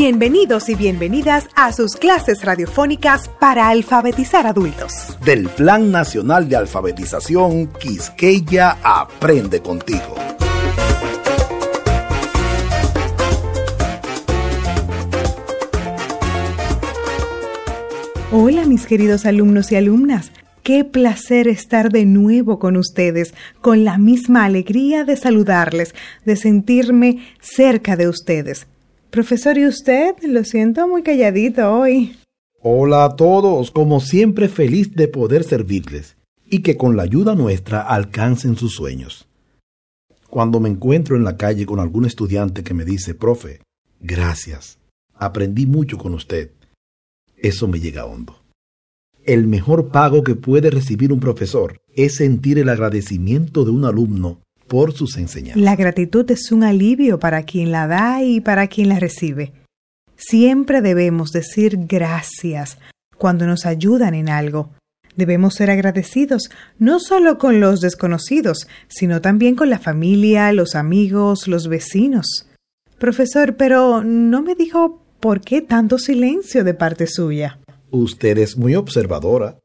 Bienvenidos y bienvenidas a sus clases radiofónicas para alfabetizar adultos. Del Plan Nacional de Alfabetización Quisqueya Aprende Contigo. Hola mis queridos alumnos y alumnas. Qué placer estar de nuevo con ustedes, con la misma alegría de saludarles, de sentirme cerca de ustedes. Profesor, ¿y usted? Lo siento muy calladito hoy. Hola a todos, como siempre feliz de poder servirles y que con la ayuda nuestra alcancen sus sueños. Cuando me encuentro en la calle con algún estudiante que me dice, profe, gracias, aprendí mucho con usted, eso me llega hondo. El mejor pago que puede recibir un profesor es sentir el agradecimiento de un alumno por sus enseñanzas. La gratitud es un alivio para quien la da y para quien la recibe. Siempre debemos decir gracias cuando nos ayudan en algo. Debemos ser agradecidos no solo con los desconocidos, sino también con la familia, los amigos, los vecinos. Profesor, pero no me dijo por qué tanto silencio de parte suya. Usted es muy observadora.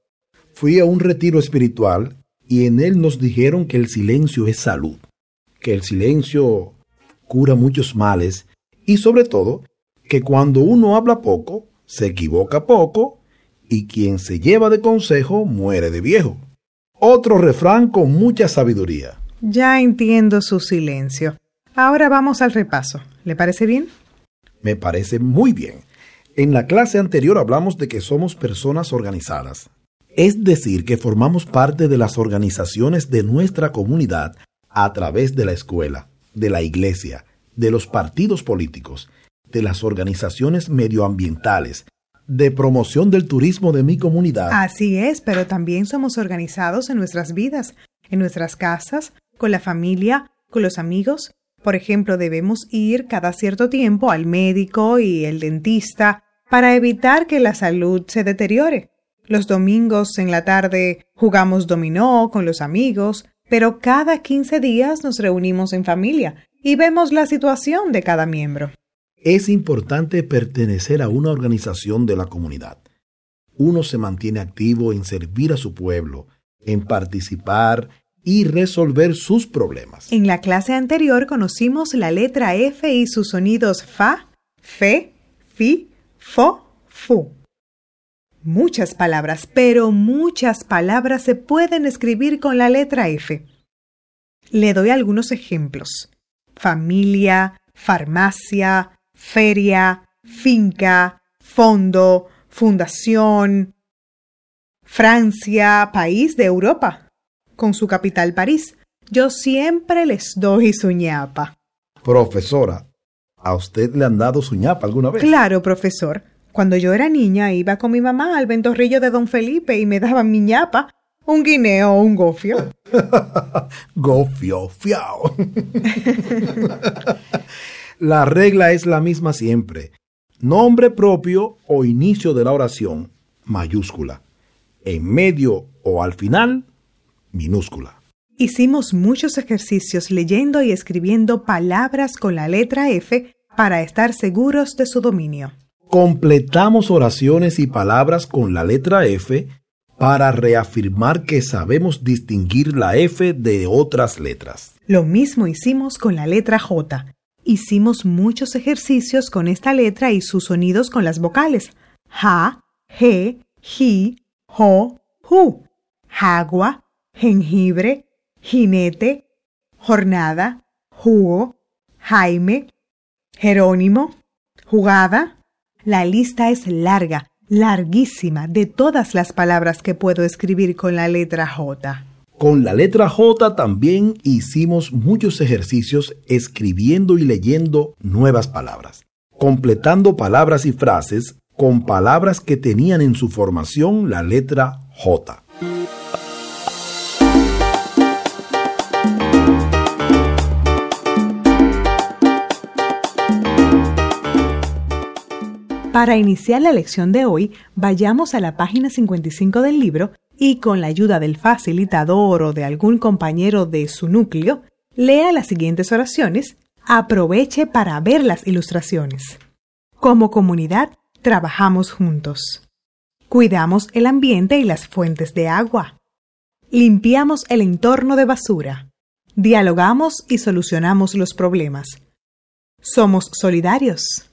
Fui a un retiro espiritual y en él nos dijeron que el silencio es salud, que el silencio cura muchos males y sobre todo que cuando uno habla poco, se equivoca poco y quien se lleva de consejo muere de viejo. Otro refrán con mucha sabiduría. Ya entiendo su silencio. Ahora vamos al repaso. ¿Le parece bien? Me parece muy bien. En la clase anterior hablamos de que somos personas organizadas, es decir, que formamos parte de las organizaciones de nuestra comunidad a través de la escuela, de la iglesia, de los partidos políticos, de las organizaciones medioambientales, de promoción del turismo de mi comunidad. Así es, pero también somos organizados en nuestras vidas, en nuestras casas, con la familia, con los amigos. Por ejemplo, debemos ir cada cierto tiempo al médico y el dentista para evitar que la salud se deteriore. Los domingos en la tarde jugamos dominó con los amigos, pero cada 15 días nos reunimos en familia y vemos la situación de cada miembro. Es importante pertenecer a una organización de la comunidad. Uno se mantiene activo en servir a su pueblo, en participar y resolver sus problemas. En la clase anterior conocimos la letra F y sus sonidos fa, fe, fi, fo, fu. Muchas palabras, pero muchas palabras se pueden escribir con la letra F. Le doy algunos ejemplos. Familia, farmacia, feria, finca, fondo, fundación. Francia, país de Europa, con su capital París. Yo siempre les doy su ñapa. Profesora, ¿a usted le han dado su ñapa alguna vez? Claro, profesor. Cuando yo era niña iba con mi mamá al ventorrillo de don Felipe y me daban mi ñapa, un guineo o un gofio. gofio, fiao. la regla es la misma siempre. Nombre propio o inicio de la oración, mayúscula. En medio o al final, minúscula. Hicimos muchos ejercicios leyendo y escribiendo palabras con la letra F para estar seguros de su dominio completamos oraciones y palabras con la letra F para reafirmar que sabemos distinguir la F de otras letras. Lo mismo hicimos con la letra J. Hicimos muchos ejercicios con esta letra y sus sonidos con las vocales. Ja, je, ji, jo, ju. Jagua, jengibre, jinete, jornada, jugo, Jaime, Jerónimo, jugada, la lista es larga, larguísima, de todas las palabras que puedo escribir con la letra J. Con la letra J también hicimos muchos ejercicios escribiendo y leyendo nuevas palabras, completando palabras y frases con palabras que tenían en su formación la letra J. Para iniciar la lección de hoy, vayamos a la página 55 del libro y con la ayuda del facilitador o de algún compañero de su núcleo, lea las siguientes oraciones. Aproveche para ver las ilustraciones. Como comunidad, trabajamos juntos. Cuidamos el ambiente y las fuentes de agua. Limpiamos el entorno de basura. Dialogamos y solucionamos los problemas. Somos solidarios.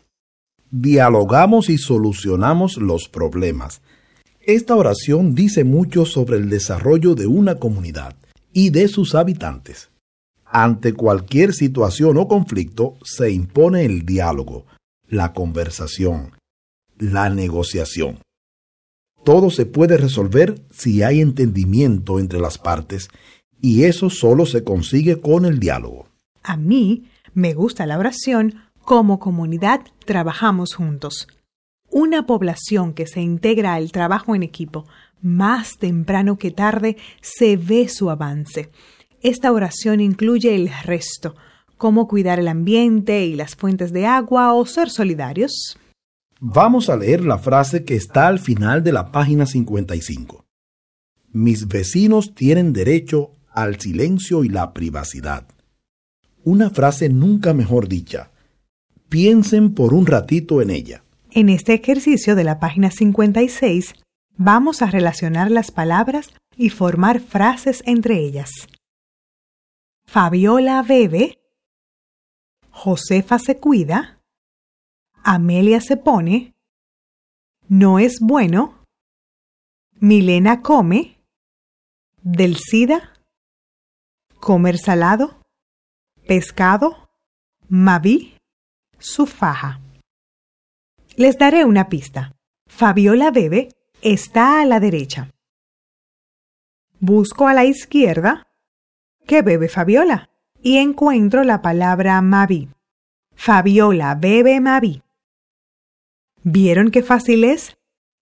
Dialogamos y solucionamos los problemas. Esta oración dice mucho sobre el desarrollo de una comunidad y de sus habitantes. Ante cualquier situación o conflicto se impone el diálogo, la conversación, la negociación. Todo se puede resolver si hay entendimiento entre las partes y eso solo se consigue con el diálogo. A mí me gusta la oración como comunidad trabajamos juntos. Una población que se integra al trabajo en equipo, más temprano que tarde se ve su avance. Esta oración incluye el resto, cómo cuidar el ambiente y las fuentes de agua o ser solidarios. Vamos a leer la frase que está al final de la página 55. Mis vecinos tienen derecho al silencio y la privacidad. Una frase nunca mejor dicha. Piensen por un ratito en ella. En este ejercicio de la página 56 vamos a relacionar las palabras y formar frases entre ellas. Fabiola bebe, Josefa se cuida, Amelia se pone, no es bueno, Milena come, del SIDA, comer salado, pescado, Mavi, su faja. Les daré una pista. Fabiola bebe está a la derecha. Busco a la izquierda. ¿Qué bebe Fabiola? Y encuentro la palabra Mavi. Fabiola bebe Mavi. ¿Vieron qué fácil es?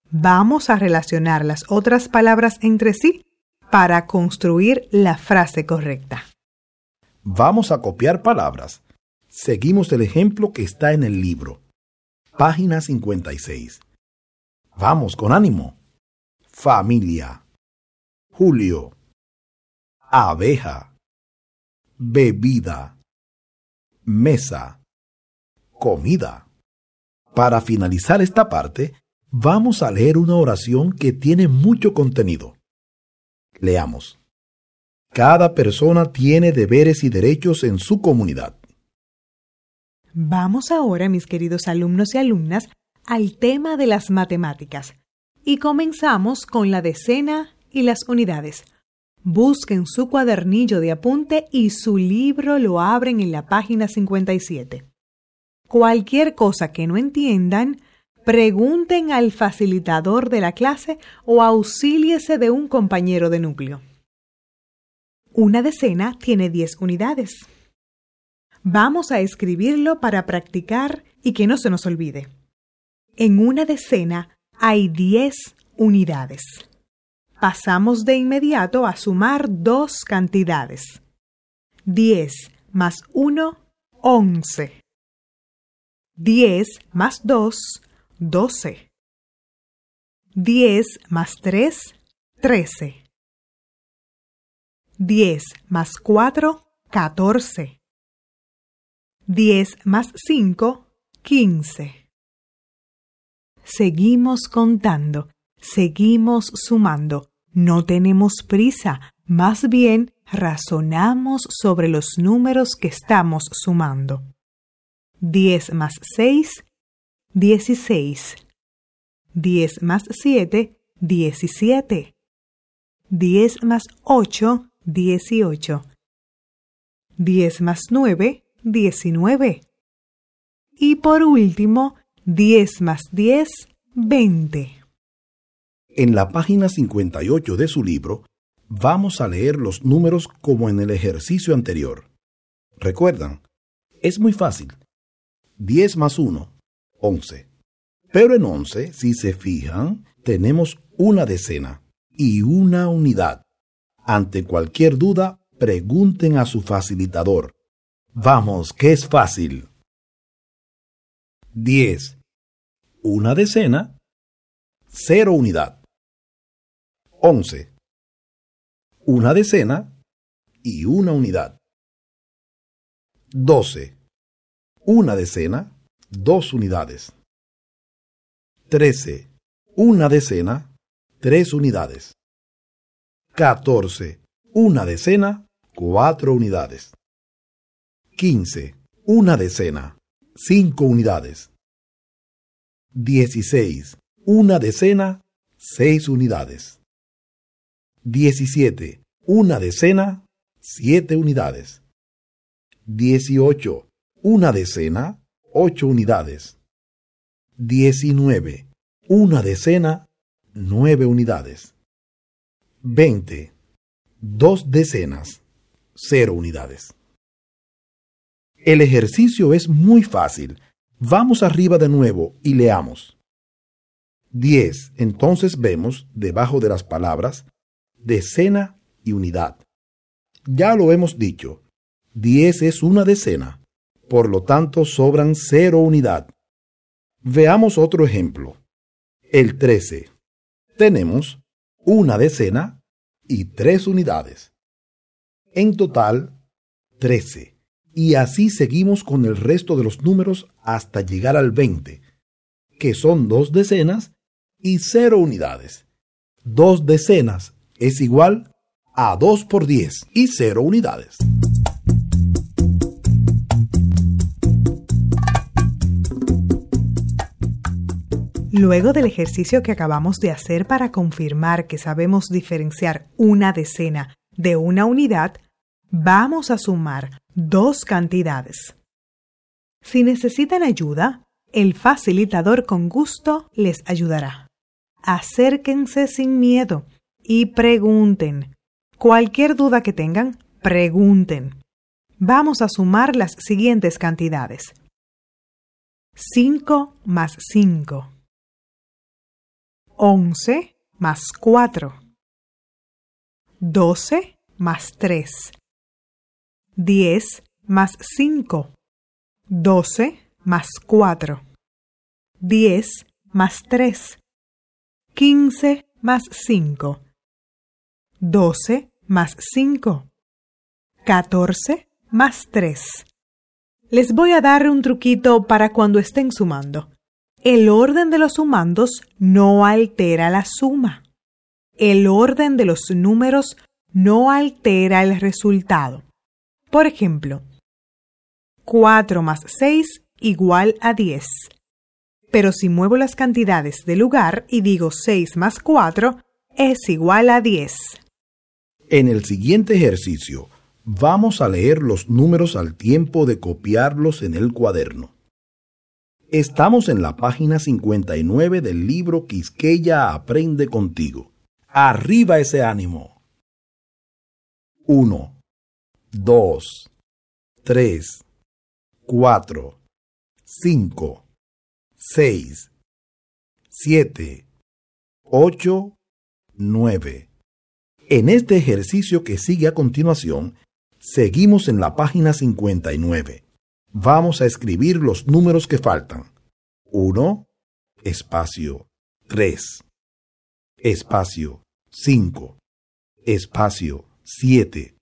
Vamos a relacionar las otras palabras entre sí para construir la frase correcta. Vamos a copiar palabras. Seguimos el ejemplo que está en el libro. Página 56. Vamos con ánimo. Familia. Julio. Abeja. Bebida. Mesa. Comida. Para finalizar esta parte, vamos a leer una oración que tiene mucho contenido. Leamos. Cada persona tiene deberes y derechos en su comunidad. Vamos ahora, mis queridos alumnos y alumnas, al tema de las matemáticas. Y comenzamos con la decena y las unidades. Busquen su cuadernillo de apunte y su libro lo abren en la página 57. Cualquier cosa que no entiendan, pregunten al facilitador de la clase o auxíliese de un compañero de núcleo. Una decena tiene 10 unidades. Vamos a escribirlo para practicar y que no se nos olvide. En una decena hay 10 unidades. Pasamos de inmediato a sumar dos cantidades. 10 más 1, 11. 10 más 2, 12. 10 más 3, 13. 10 más 4, 14. 10 más 5, 15. Seguimos contando, seguimos sumando. No tenemos prisa, más bien razonamos sobre los números que estamos sumando. 10 más 6, 16. 10 más 7, 17. 10 más 8, 18. 10 más 9, 19. Y por último, 10 más 10, 20. En la página 58 de su libro, vamos a leer los números como en el ejercicio anterior. Recuerdan, es muy fácil. 10 más 1, 11. Pero en 11, si se fijan, tenemos una decena y una unidad. Ante cualquier duda, pregunten a su facilitador. Vamos, que es fácil. 10. Una decena, cero unidad. 11. Una decena y una unidad. 12 una decena, dos unidades. 13. Una decena, tres unidades. 14. Una decena, cuatro unidades. 15. Una decena, cinco unidades. 16. Una decena, seis unidades. 17. Una decena, siete unidades. 18. Una decena, ocho unidades. 19. Una decena, nueve unidades. 20. Dos decenas, cero unidades. El ejercicio es muy fácil. Vamos arriba de nuevo y leamos. 10. Entonces vemos, debajo de las palabras, decena y unidad. Ya lo hemos dicho, 10 es una decena, por lo tanto sobran cero unidad. Veamos otro ejemplo. El 13. Tenemos una decena y tres unidades. En total, 13. Y así seguimos con el resto de los números hasta llegar al 20, que son dos decenas y cero unidades. Dos decenas es igual a 2 por 10 y cero unidades. Luego del ejercicio que acabamos de hacer para confirmar que sabemos diferenciar una decena de una unidad, vamos a sumar dos cantidades. Si necesitan ayuda, el facilitador con gusto les ayudará. Acérquense sin miedo y pregunten. Cualquier duda que tengan, pregunten. Vamos a sumar las siguientes cantidades. 5 más 5. 11 más 4. 12 más 3. 10 más 5. 12 más 4. 10 más 3. 15 más 5. 12 más 5. 14 más 3. Les voy a dar un truquito para cuando estén sumando. El orden de los sumandos no altera la suma. El orden de los números no altera el resultado. Por ejemplo, 4 más 6 igual a 10. Pero si muevo las cantidades de lugar y digo 6 más 4 es igual a 10. En el siguiente ejercicio, vamos a leer los números al tiempo de copiarlos en el cuaderno. Estamos en la página 59 del libro Quisqueya Aprende contigo. Arriba ese ánimo. 1, 2, 3, 4, 5, 6, 7, 8, 9. En este ejercicio que sigue a continuación, seguimos en la página 59 vamos a escribir los números que faltan. 1, espacio 3, espacio 5, espacio 7,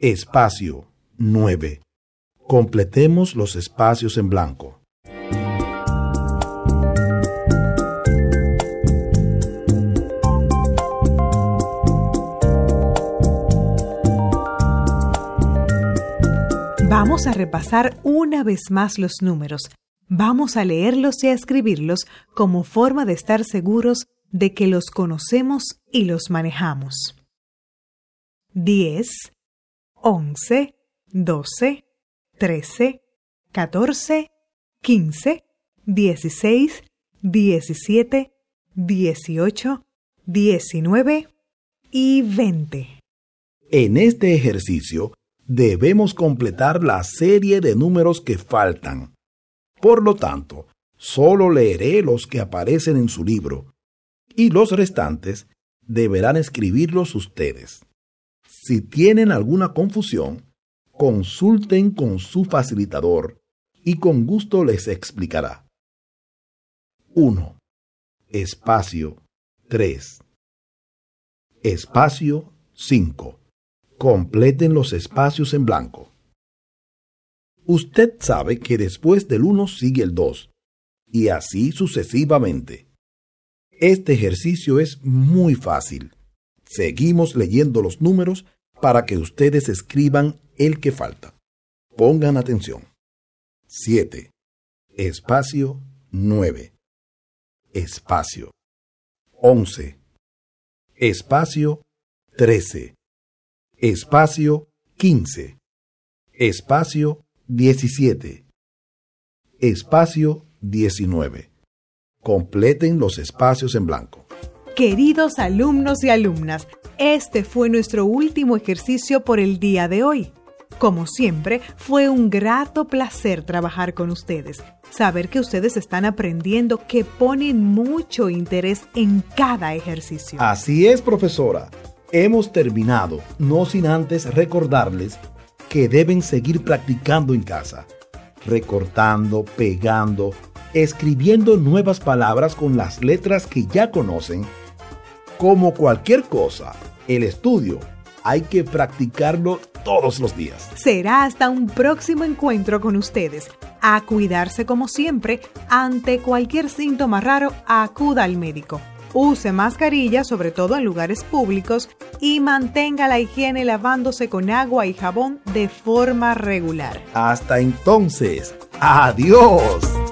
espacio 9. Completemos los espacios en blanco. Vamos a repasar una vez más los números. Vamos a leerlos y a escribirlos como forma de estar seguros de que los conocemos y los manejamos. 10, 11, 12, 13, 14, 15, 16, 17, 18, 19 y 20. En este ejercicio debemos completar la serie de números que faltan. Por lo tanto, solo leeré los que aparecen en su libro, y los restantes deberán escribirlos ustedes. Si tienen alguna confusión, consulten con su facilitador y con gusto les explicará. 1. Espacio 3. Espacio 5 completen los espacios en blanco. Usted sabe que después del 1 sigue el 2, y así sucesivamente. Este ejercicio es muy fácil. Seguimos leyendo los números para que ustedes escriban el que falta. Pongan atención. 7. Espacio 9. Espacio. 11. Espacio 13. Espacio 15. Espacio 17. Espacio 19. Completen los espacios en blanco. Queridos alumnos y alumnas, este fue nuestro último ejercicio por el día de hoy. Como siempre, fue un grato placer trabajar con ustedes. Saber que ustedes están aprendiendo, que ponen mucho interés en cada ejercicio. Así es, profesora. Hemos terminado, no sin antes recordarles que deben seguir practicando en casa, recortando, pegando, escribiendo nuevas palabras con las letras que ya conocen. Como cualquier cosa, el estudio hay que practicarlo todos los días. Será hasta un próximo encuentro con ustedes. A cuidarse como siempre, ante cualquier síntoma raro, acuda al médico. Use mascarilla, sobre todo en lugares públicos, y mantenga la higiene lavándose con agua y jabón de forma regular. Hasta entonces, adiós.